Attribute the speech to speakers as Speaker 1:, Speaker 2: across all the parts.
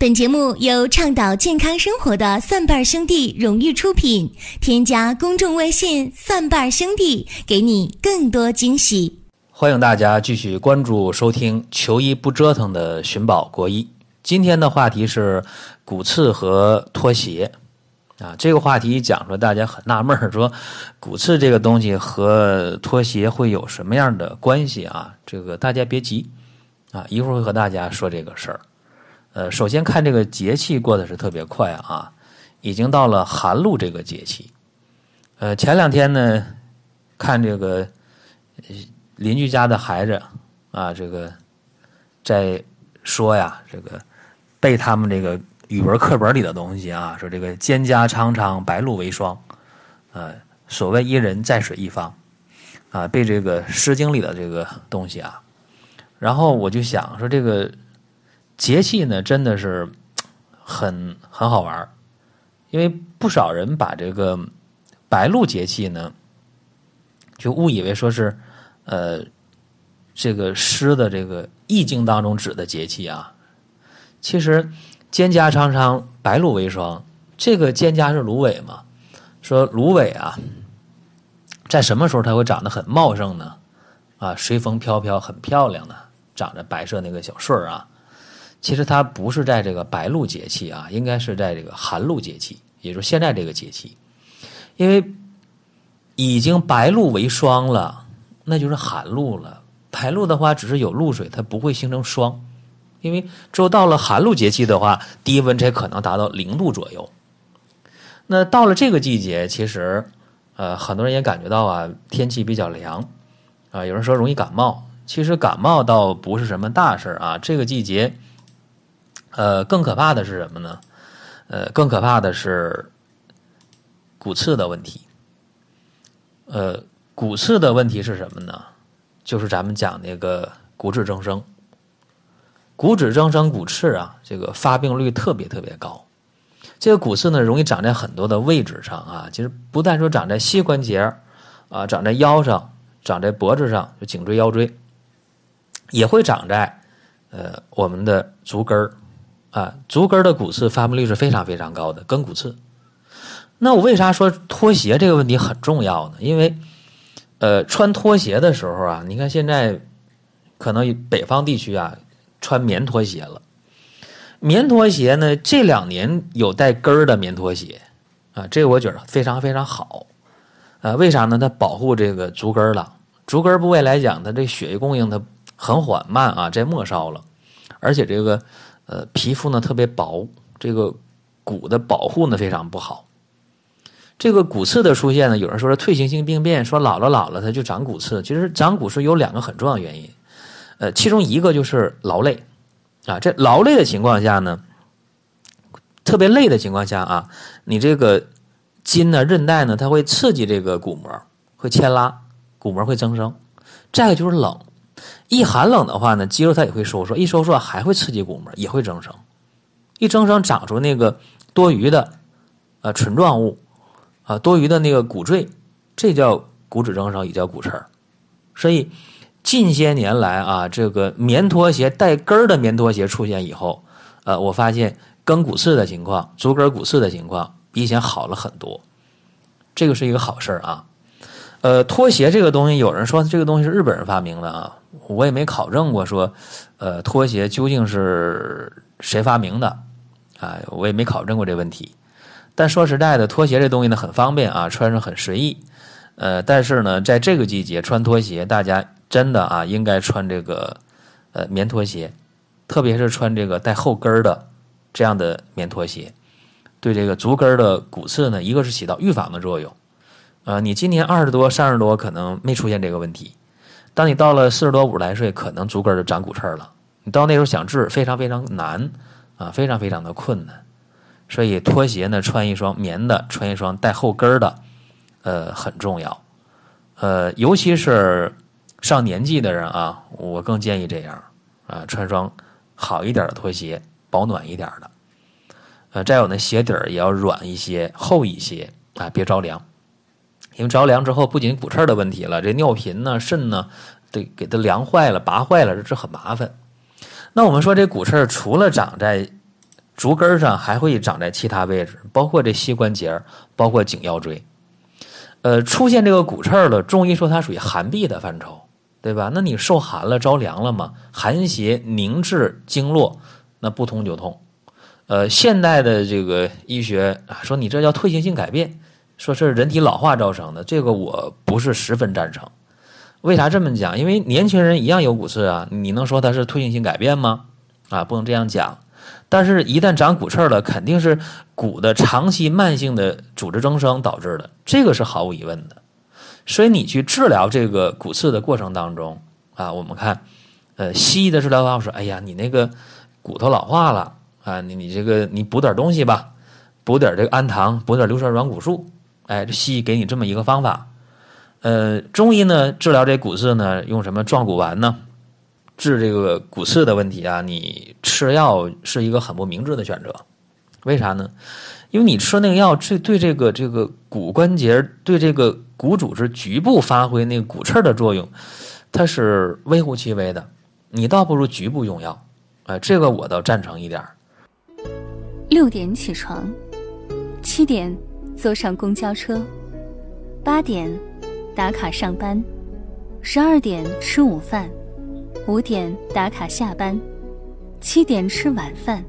Speaker 1: 本节目由倡导健康生活的蒜瓣兄弟荣誉出品。添加公众微信“蒜瓣兄弟”，给你更多惊喜。
Speaker 2: 欢迎大家继续关注收听“求医不折腾”的寻宝国医。今天的话题是骨刺和拖鞋啊。这个话题讲出来，大家很纳闷儿，说骨刺这个东西和拖鞋会有什么样的关系啊？这个大家别急啊，一会儿会和大家说这个事儿。呃，首先看这个节气过得是特别快啊，已经到了寒露这个节气。呃，前两天呢，看这个邻居家的孩子啊，这个在说呀，这个背他们这个语文课本里的东西啊，说这个蒹葭苍苍，白露为霜，呃，所谓伊人在水一方，啊，背这个《诗经》里的这个东西啊，然后我就想说这个。节气呢，真的是很很好玩因为不少人把这个白露节气呢，就误以为说是呃这个诗的这个意境当中指的节气啊。其实蒹葭苍苍，白露为霜，这个蒹葭是芦苇嘛？说芦苇啊，在什么时候它会长得很茂盛呢？啊，随风飘飘，很漂亮的，长着白色那个小穗儿啊。其实它不是在这个白露节气啊，应该是在这个寒露节气，也就是现在这个节气，因为已经白露为霜了，那就是寒露了。白露的话，只是有露水，它不会形成霜，因为只有到了寒露节气的话，低温才可能达到零度左右。那到了这个季节，其实呃，很多人也感觉到啊，天气比较凉啊，有人说容易感冒，其实感冒倒不是什么大事啊，这个季节。呃，更可怕的是什么呢？呃，更可怕的是骨刺的问题。呃，骨刺的问题是什么呢？就是咱们讲那个骨质增生。骨质增生、骨刺啊，这个发病率特别特别高。这个骨刺呢，容易长在很多的位置上啊。其实不但说长在膝关节啊，长在腰上，长在脖子上，就颈椎、腰椎，也会长在呃我们的足跟儿。啊，足跟的骨刺发病率是非常非常高的，跟骨刺。那我为啥说拖鞋这个问题很重要呢？因为，呃，穿拖鞋的时候啊，你看现在可能北方地区啊穿棉拖鞋了。棉拖鞋呢，这两年有带跟儿的棉拖鞋啊，这个我觉得非常非常好。啊，为啥呢？它保护这个足跟了。足跟部位来讲，它这血液供应它很缓慢啊，在末梢了，而且这个。呃，皮肤呢特别薄，这个骨的保护呢非常不好。这个骨刺的出现呢，有人说是退行性病变，说老了老了它就长骨刺。其实长骨刺有两个很重要原因，呃，其中一个就是劳累啊。这劳累的情况下呢，特别累的情况下啊，你这个筋呢、韧带呢，它会刺激这个骨膜，会牵拉，骨膜会增生。再一个就是冷。一寒冷的话呢，肌肉它也会收缩，一收缩还会刺激骨膜，也会增生。一增生长出那个多余的呃唇状物啊，多余的那个骨赘，这叫骨质增生，也叫骨刺。所以近些年来啊，这个棉拖鞋带跟儿的棉拖鞋出现以后，呃，我发现跟骨刺的情况、足跟骨刺的情况比以前好了很多，这个是一个好事啊。呃，拖鞋这个东西，有人说这个东西是日本人发明的啊，我也没考证过说，呃，拖鞋究竟是谁发明的啊？我也没考证过这问题。但说实在的，拖鞋这东西呢很方便啊，穿上很随意。呃，但是呢，在这个季节穿拖鞋，大家真的啊应该穿这个呃棉拖鞋，特别是穿这个带后跟的这样的棉拖鞋，对这个足跟的骨刺呢，一个是起到预防的作用。呃，你今年二十多、三十多，可能没出现这个问题。当你到了四十多、五十来岁，可能足跟就长骨刺了。你到那时候想治，非常非常难啊，非常非常的困难。所以拖鞋呢，穿一双棉的，穿一双带后跟的，呃，很重要。呃，尤其是上年纪的人啊，我更建议这样啊，穿双好一点的拖鞋，保暖一点的。呃，再有呢鞋底儿也要软一些、厚一些啊，别着凉。因为着凉之后，不仅骨刺的问题了，这尿频呢、肾呢，得给它凉坏了、拔坏了，这很麻烦。那我们说这骨刺除了长在足跟上还会长在其他位置，包括这膝关节，包括颈腰椎。呃，出现这个骨刺了，中医说它属于寒痹的范畴，对吧？那你受寒了，着凉了嘛？寒邪凝滞经络，那不通就痛。呃，现代的这个医学啊，说你这叫退行性改变，说是人体老化造成的，这个我不是十分赞成。为啥这么讲？因为年轻人一样有骨刺啊，你能说它是退行性改变吗？啊，不能这样讲。但是，一旦长骨刺了，肯定是骨的长期慢性的组织增生导致的，这个是毫无疑问的。所以，你去治疗这个骨刺的过程当中啊，我们看，呃，西医的治疗方法说，哎呀，你那个骨头老化了啊，你你这个你补点东西吧，补点这个氨糖，补点硫酸软骨素，哎，西医给你这么一个方法。呃，中医呢治疗这骨刺呢，用什么壮骨丸呢？治这个骨刺的问题啊，你吃药是一个很不明智的选择。为啥呢？因为你吃那个药，这对这个这个骨关节、对这个骨组织局部发挥那个骨刺的作用，它是微乎其微的。你倒不如局部用药。哎，这个我倒赞成一点。
Speaker 3: 六点起床，七点坐上公交车，八点。打卡上班，十二点吃午饭，五点打卡下班，七点吃晚饭，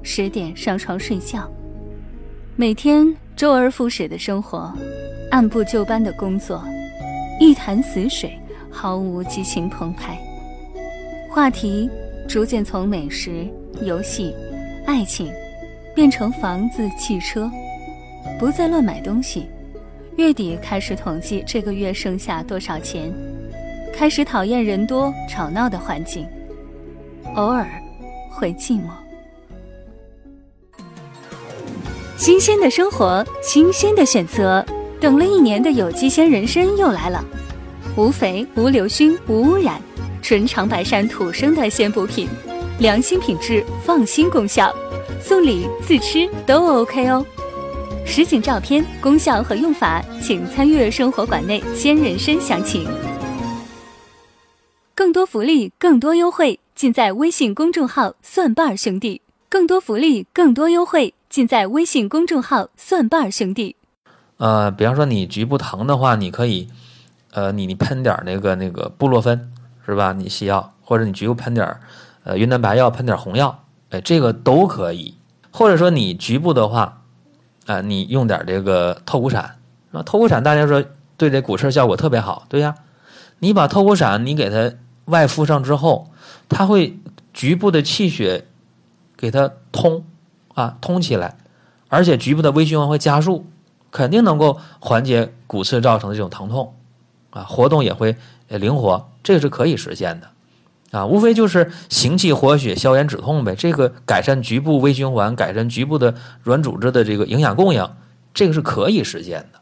Speaker 3: 十点上床睡觉。每天周而复始的生活，按部就班的工作，一潭死水，毫无激情澎湃。话题逐渐从美食、游戏、爱情，变成房子、汽车，不再乱买东西。月底开始统计这个月剩下多少钱，开始讨厌人多吵闹的环境，偶尔会寂寞。新鲜的生活，新鲜的选择，等了一年的有机鲜人参又来了，无肥、无硫熏、无污染，纯长白山土生的鲜补品，良心品质，放心功效，送礼自吃都 OK 哦。实景照片、功效和用法，请参阅生活馆内鲜人参详情。更多福利、更多优惠，尽在微信公众号“蒜瓣兄弟”。更多福利、更多优惠，尽在微信公众号“蒜瓣兄弟”。
Speaker 2: 呃，比方说你局部疼的话，你可以，呃，你你喷点那个那个布洛芬，是吧？你西药，或者你局部喷点呃云南白药，喷点红药，哎，这个都可以。或者说你局部的话。啊，你用点这个透骨散，啊，透骨散大家说对这骨刺效果特别好，对呀。你把透骨散你给它外敷上之后，它会局部的气血给它通啊通起来，而且局部的微循环会加速，肯定能够缓解骨刺造成的这种疼痛啊，活动也会灵活，这个是可以实现的。啊，无非就是行气活血、消炎止痛呗。这个改善局部微循环，改善局部的软组织的这个营养供应，这个是可以实现的。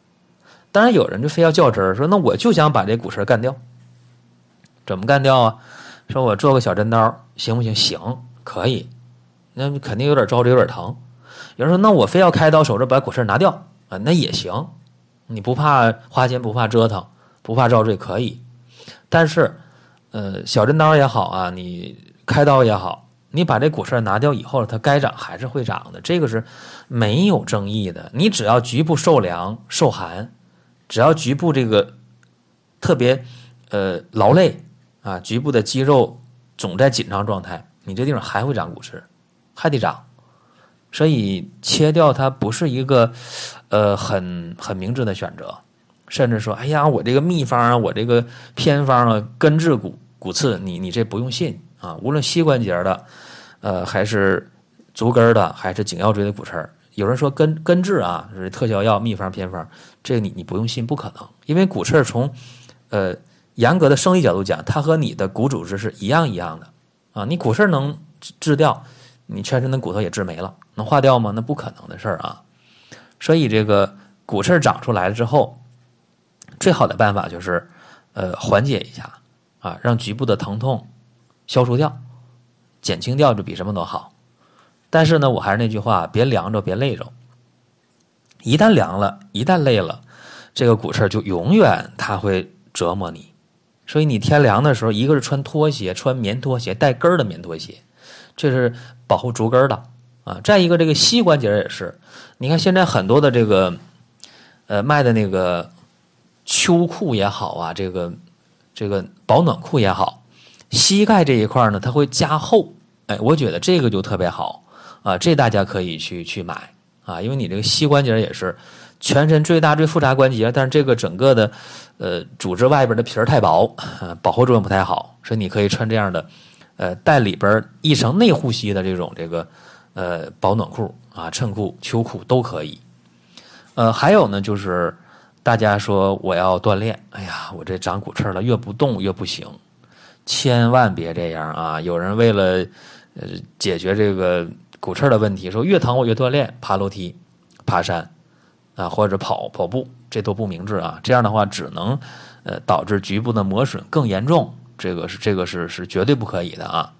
Speaker 2: 当然，有人就非要较真儿，说那我就想把这骨刺干掉，怎么干掉啊？说我做个小针刀行不行？行，可以。那肯定有点着着，有点疼。有人说那我非要开刀手术把骨刺拿掉啊？那也行。你不怕花钱，不怕折腾，不怕遭罪，可以。但是。呃，小针刀也好啊，你开刀也好，你把这骨刺拿掉以后，它该长还是会长的，这个是没有争议的。你只要局部受凉受寒，只要局部这个特别呃劳累啊，局部的肌肉总在紧张状态，你这地方还会长骨刺，还得长。所以切掉它不是一个呃很很明智的选择。甚至说，哎呀，我这个秘方啊，我这个偏方啊，根治骨骨刺，你你这不用信啊。无论膝关节的，呃，还是足跟的，还是颈腰椎的骨刺，有人说根根治啊，是特效药、秘方、偏方，这个你你不用信，不可能。因为骨刺从呃严格的生理角度讲，它和你的骨组织是一样一样的啊。你骨刺能治掉，你全身的骨头也治没了，能化掉吗？那不可能的事儿啊。所以这个骨刺长出来了之后。最好的办法就是，呃，缓解一下，啊，让局部的疼痛消除掉、减轻掉，就比什么都好。但是呢，我还是那句话，别凉着，别累着。一旦凉了，一旦累了，这个骨刺就永远它会折磨你。所以你天凉的时候，一个是穿拖鞋，穿棉拖鞋，带跟儿的棉拖鞋，这是保护足跟的啊。再一个，这个膝关节也是，你看现在很多的这个呃卖的那个秋裤也好啊，这个这个保暖裤也好，膝盖这一块呢，它会加厚，哎，我觉得这个就特别好啊，这大家可以去去买啊，因为你这个膝关节也是。全身最大最复杂关节，但是这个整个的，呃，组织外边的皮儿太薄，保护作用不太好，所以你可以穿这样的，呃，带里边一层内护膝的这种这个，呃，保暖裤啊，衬裤、秋裤都可以。呃，还有呢，就是大家说我要锻炼，哎呀，我这长骨刺了，越不动越不行，千万别这样啊！有人为了呃解决这个骨刺的问题，说越疼我越锻炼，爬楼梯、爬山。啊，或者跑跑步，这都不明智啊！这样的话，只能呃导致局部的磨损更严重，这个是这个是是绝对不可以的啊！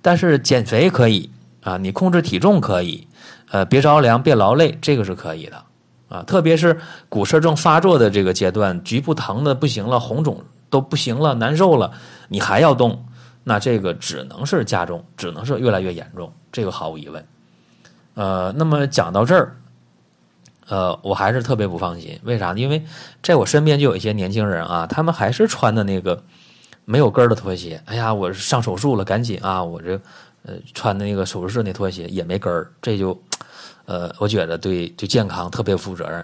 Speaker 2: 但是减肥可以啊，你控制体重可以，呃，别着凉，别劳累，这个是可以的啊！特别是骨刺症发作的这个阶段，局部疼的不行了，红肿都不行了，难受了，你还要动，那这个只能是加重，只能是越来越严重，这个毫无疑问。呃，那么讲到这儿。呃，我还是特别不放心，为啥呢？因为在我身边就有一些年轻人啊，他们还是穿的那个没有跟儿的拖鞋。哎呀，我上手术了，赶紧啊！我这呃穿的那个手术室那拖鞋也没跟儿，这就呃，我觉得对对健康特别负责任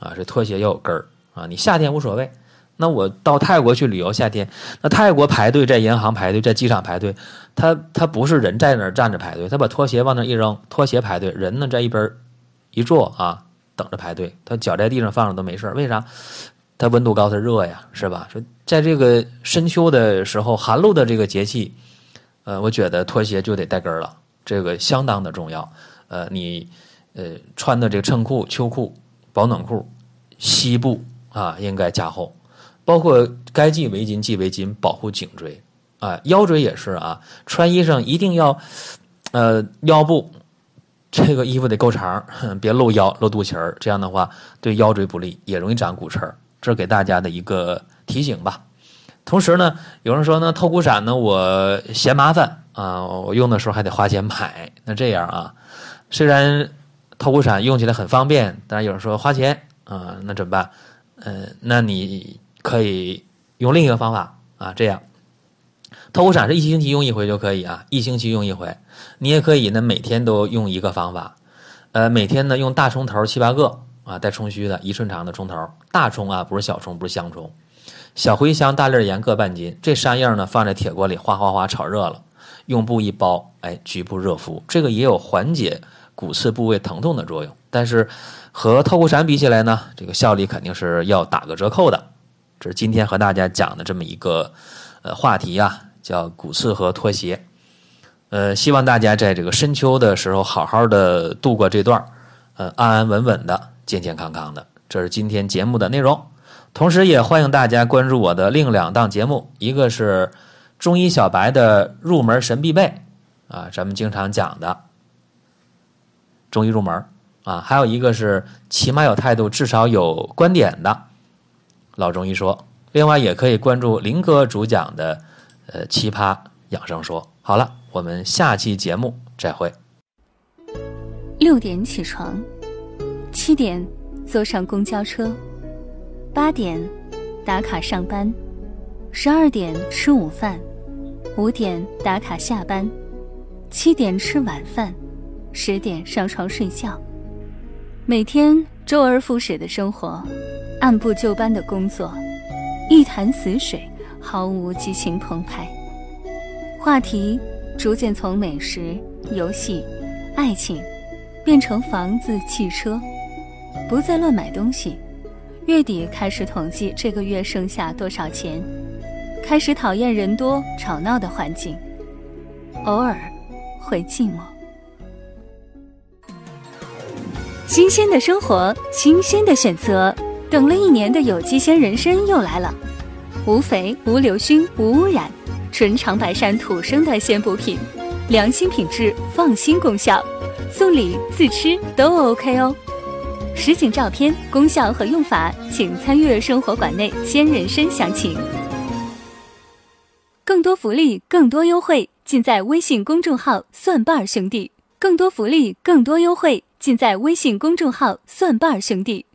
Speaker 2: 啊。这拖鞋要有跟儿啊，你夏天无所谓，那我到泰国去旅游，夏天那泰国排队在银行排队，在机场排队，他他不是人在那儿站着排队，他把拖鞋往那儿一扔，拖鞋排队，人呢在一边一坐啊。等着排队，他脚在地上放着都没事儿为啥？它温度高，它热呀，是吧？说在这个深秋的时候，寒露的这个节气，呃，我觉得拖鞋就得带跟儿了，这个相当的重要。呃，你呃穿的这个衬裤、秋裤、保暖裤，膝部啊应该加厚，包括该系围巾系围巾，保护颈椎啊，腰椎也是啊。穿衣裳一定要呃腰部。这个衣服得够长，别露腰、露肚脐儿，这样的话对腰椎不利，也容易长骨刺儿。这给大家的一个提醒吧。同时呢，有人说呢，透骨伞呢，我嫌麻烦啊，我用的时候还得花钱买。那这样啊，虽然透骨伞用起来很方便，但是有人说花钱啊，那怎么办？嗯，那你可以用另一个方法啊，这样。透骨伞是一星期用一回就可以啊，一星期用一回。你也可以呢，每天都用一个方法，呃，每天呢用大葱头七八个啊，带葱须的一寸长的葱头，大葱啊，不是小葱，不是香葱。小茴香、大粒盐各半斤，这三样呢放在铁锅里哗哗哗炒热了，用布一包，哎，局部热敷，这个也有缓解骨刺部位疼痛的作用。但是和透骨散比起来呢，这个效力肯定是要打个折扣的。这是今天和大家讲的这么一个呃话题啊。叫骨刺和脱鞋，呃，希望大家在这个深秋的时候好好的度过这段呃，安安稳稳的，健健康康的。这是今天节目的内容，同时也欢迎大家关注我的另两档节目，一个是中医小白的入门神必备啊，咱们经常讲的中医入门啊，还有一个是起码有态度，至少有观点的老中医说。另外也可以关注林哥主讲的。呃，奇葩养生说，好了，我们下期节目再会。
Speaker 3: 六点起床，七点坐上公交车，八点打卡上班，十二点吃午饭，五点打卡下班，七点吃晚饭，十点上床睡觉。每天周而复始的生活，按部就班的工作，一潭死水。毫无激情澎湃，话题逐渐从美食、游戏、爱情，变成房子、汽车，不再乱买东西。月底开始统计这个月剩下多少钱，开始讨厌人多吵闹的环境，偶尔会寂寞。新鲜的生活，新鲜的选择，等了一年的有机鲜人参又来了。无肥、无硫熏、无污染，纯长白山土生的鲜补品，良心品质，放心功效，送礼自吃都 OK 哦。实景照片、功效和用法，请参阅生活馆内鲜人参详情。更多福利，更多优惠，尽在微信公众号“蒜瓣兄弟”。更多福利，更多优惠，尽在微信公众号“蒜瓣兄弟”。